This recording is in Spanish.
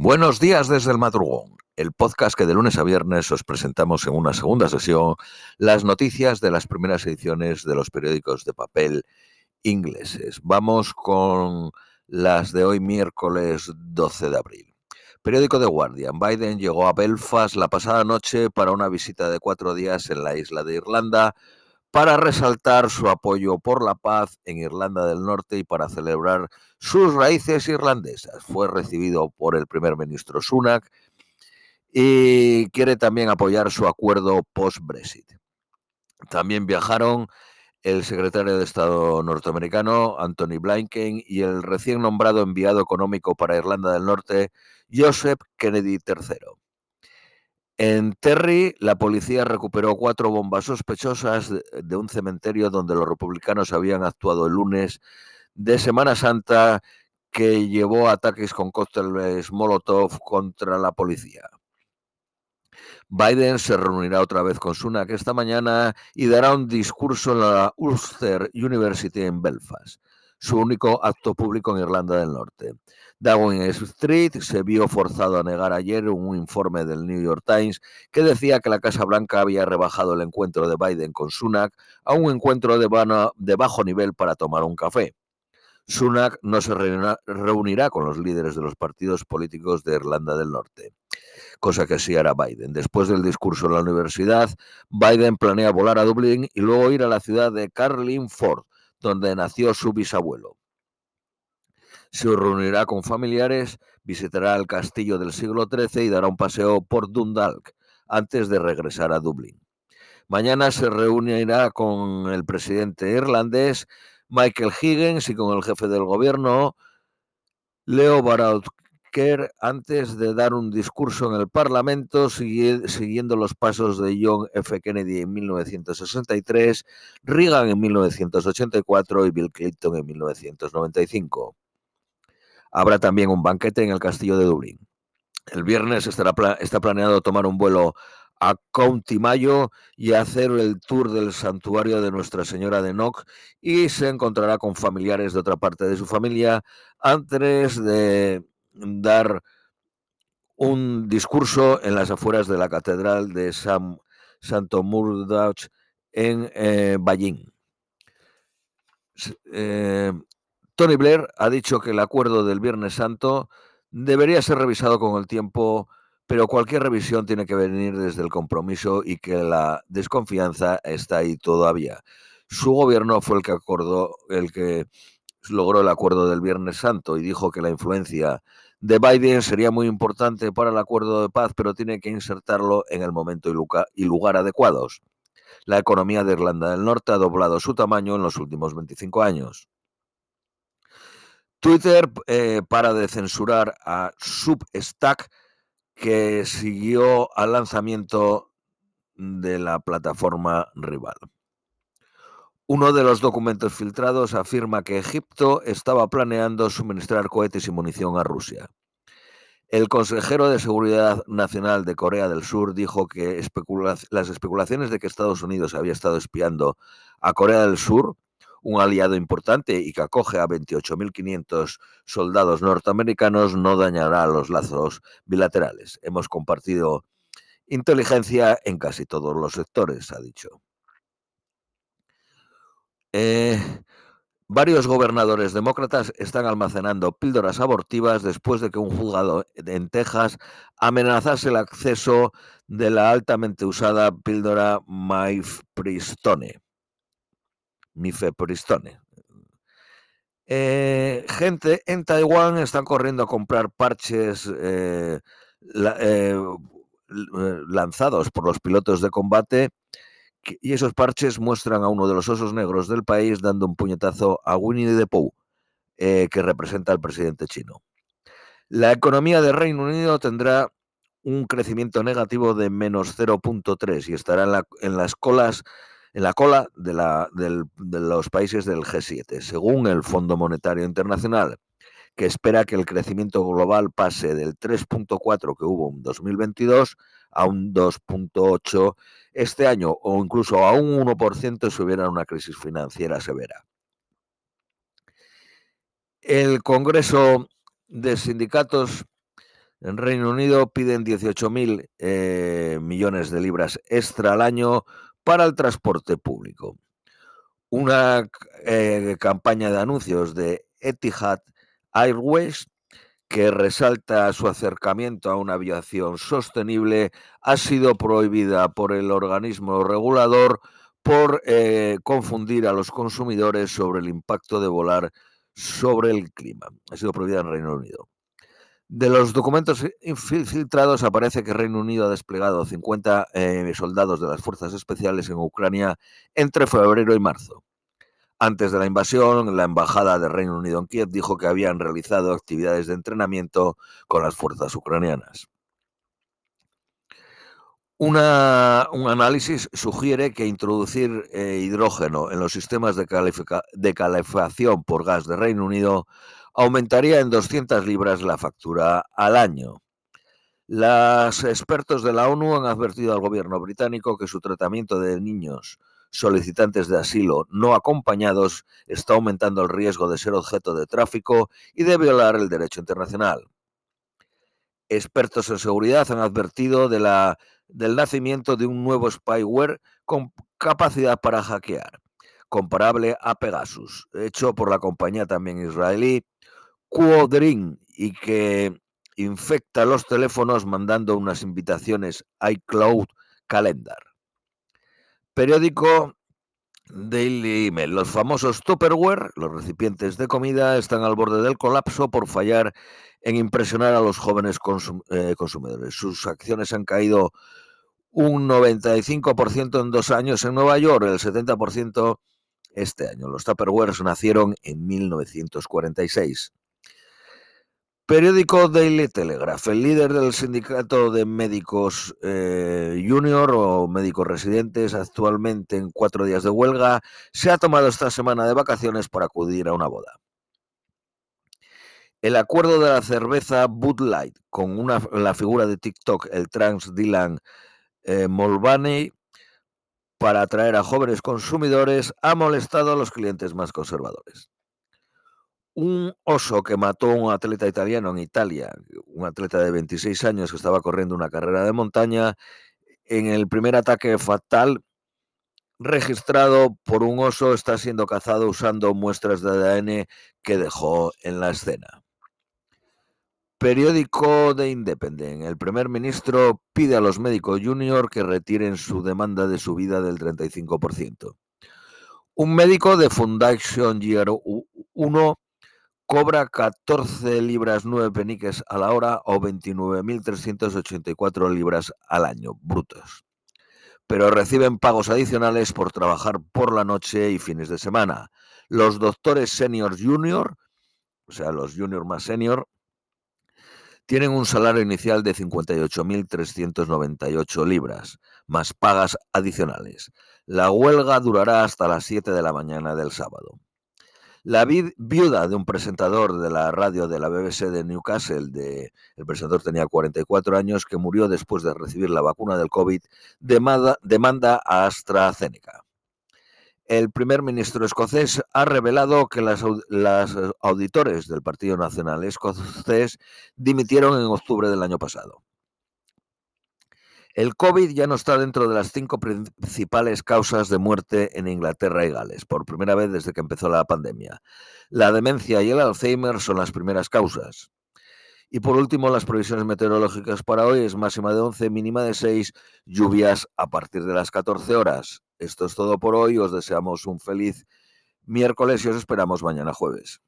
Buenos días desde el madrugón, el podcast que de lunes a viernes os presentamos en una segunda sesión las noticias de las primeras ediciones de los periódicos de papel ingleses. Vamos con las de hoy miércoles 12 de abril. Periódico The Guardian. Biden llegó a Belfast la pasada noche para una visita de cuatro días en la isla de Irlanda para resaltar su apoyo por la paz en Irlanda del Norte y para celebrar sus raíces irlandesas. Fue recibido por el primer ministro Sunak y quiere también apoyar su acuerdo post-Brexit. También viajaron el secretario de Estado norteamericano, Anthony Blinken, y el recién nombrado enviado económico para Irlanda del Norte, Joseph Kennedy III. En Terry, la policía recuperó cuatro bombas sospechosas de un cementerio donde los republicanos habían actuado el lunes de Semana Santa que llevó ataques con cócteles Molotov contra la policía. Biden se reunirá otra vez con Sunak esta mañana y dará un discurso en la Ulster University en Belfast, su único acto público en Irlanda del Norte. Downing Street se vio forzado a negar ayer un informe del New York Times que decía que la Casa Blanca había rebajado el encuentro de Biden con Sunak a un encuentro de, bajo nivel para tomar un café. Sunak no se reunirá con los líderes de los partidos políticos de Irlanda del Norte, cosa que sí hará Biden. Después del discurso en la universidad, Biden planea volar a Dublín y luego ir a la ciudad de Carlingford, donde nació su bisabuelo se reunirá con familiares, visitará el castillo del siglo XIII y dará un paseo por Dundalk antes de regresar a Dublín. Mañana se reunirá con el presidente irlandés Michael Higgins y con el jefe del gobierno Leo Antes de dar un discurso en el Parlamento siguiendo los pasos de John F. Kennedy en 1963, Reagan en 1984 y Bill Clinton en 1995. Habrá también un banquete en el castillo de Dublín. El viernes estará, está planeado tomar un vuelo a County Mayo y hacer el tour del santuario de Nuestra Señora de Noc y se encontrará con familiares de otra parte de su familia antes de dar un discurso en las afueras de la Catedral de San, Santo Murdoch en eh, Ballín. Eh, Tony Blair ha dicho que el acuerdo del Viernes Santo debería ser revisado con el tiempo, pero cualquier revisión tiene que venir desde el compromiso y que la desconfianza está ahí todavía. Su gobierno fue el que acordó, el que logró el acuerdo del Viernes Santo y dijo que la influencia de Biden sería muy importante para el acuerdo de paz, pero tiene que insertarlo en el momento y lugar adecuados. La economía de Irlanda del Norte ha doblado su tamaño en los últimos 25 años. Twitter eh, para de censurar a Substack que siguió al lanzamiento de la plataforma rival. Uno de los documentos filtrados afirma que Egipto estaba planeando suministrar cohetes y munición a Rusia. El consejero de Seguridad Nacional de Corea del Sur dijo que las especulaciones de que Estados Unidos había estado espiando a Corea del Sur un aliado importante y que acoge a 28.500 soldados norteamericanos, no dañará los lazos bilaterales. Hemos compartido inteligencia en casi todos los sectores, ha dicho. Eh, varios gobernadores demócratas están almacenando píldoras abortivas después de que un juzgado en Texas amenazase el acceso de la altamente usada píldora Mifepristone. Mifepristone. Eh, gente en Taiwán están corriendo a comprar parches eh, lanzados por los pilotos de combate y esos parches muestran a uno de los osos negros del país dando un puñetazo a Winnie the Pooh, que representa al presidente chino. La economía del Reino Unido tendrá un crecimiento negativo de menos 0.3 y estará en las colas en la cola de, los países del G7, según el Fondo Monetario Internacional, que espera que el crecimiento global pase del 3.4 que hubo en 2022 a un 2.8 este año o incluso a un 1% si hubiera una crisis financiera severa. El Congreso de Sindicatos En Reino Unido piden 18.000 eh, millones de libras extra al año para el transporte público. Una eh, campaña de anuncios de Etihad Airways que resalta su acercamiento a una aviación sostenible ha sido prohibida por el organismo regulador por eh, confundir a los consumidores sobre el impacto de volar sobre el clima. Ha sido prohibida en Reino Unido. De los documentos infiltrados aparece que Reino Unido ha desplegado 50 eh, soldados de las fuerzas especiales en Ucrania entre febrero y marzo. Antes de la invasión, la embajada de Reino Unido en Kiev dijo que habían realizado actividades de entrenamiento con las fuerzas ucranianas. un análisis sugiere que introducir eh, hidrógeno en los sistemas de, de calefacción por gas de Reino Unido aumentaría en 200 libras la factura al año. Los expertos de la ONU han advertido al gobierno británico que su tratamiento de niños solicitantes de asilo no acompañados está aumentando el riesgo de ser objeto de tráfico y de violar el derecho internacional. Expertos en seguridad han advertido de la, del nacimiento de un nuevo spyware con capacidad para hackear, comparable a Pegasus, hecho por la compañía también israelí Quadrin y que infecta los teléfonos mandando unas invitaciones iCloud Calendar. Periódico Daily Mail. Los famosos Tupperware, los recipientes de comida, están al borde del colapso por fallar en impresionar a los jóvenes eh, consumidores. Sus acciones han caído un 95% en dos años en Nueva York, el 70% este año. Los Tupperware nacieron en 1946. Periódico Daily Telegraph. El líder del sindicato de médicos eh, junior o médicos residentes, actualmente en cuatro días de huelga, se ha tomado esta semana de vacaciones para acudir a una boda. El acuerdo de la cerveza Bud Light con una, la figura de TikTok, el trans Dylan eh, Mulvaney, para atraer a jóvenes consumidores, ha molestado a los clientes más conservadores un oso que mató a un atleta italiano en Italia, un atleta de 26 años que estaba corriendo una carrera de montaña, en el primer ataque fatal registrado por un oso está siendo cazado usando muestras de ADN que dejó en la escena. Periódico de Independent. El primer ministro pide a los médicos junior que retiren su demanda de subida del 35%. Un médico de Foundation Year 1 cobra 14 libras 9 peniques a la hora o 29.384 libras al año, brutos. Pero reciben pagos adicionales por trabajar por la noche y fines de semana. Los doctores senior junior, o sea, los junior más senior, tienen un salario inicial de 58.398 libras, más pagas adicionales. La huelga durará hasta las 7 de la mañana del sábado. La viuda de un presentador de la radio de la BBC de Newcastle, de, el presentador tenía 44 años, que murió después de recibir la vacuna del COVID, demanda, a AstraZeneca. El primer ministro escocés ha revelado que las, las auditores del Partido Nacional Escocés dimitieron en octubre del año pasado. El COVID ya no está dentro de las cinco principales causas de muerte en Inglaterra y Gales, por primera vez desde que empezó la pandemia. La demencia y el Alzheimer son las primeras causas. Y por último, las previsiones meteorológicas para hoy es máxima de 11, mínima de 6, lluvias a partir de las 14 horas. Esto es todo por hoy, os deseamos un feliz miércoles y os esperamos mañana jueves.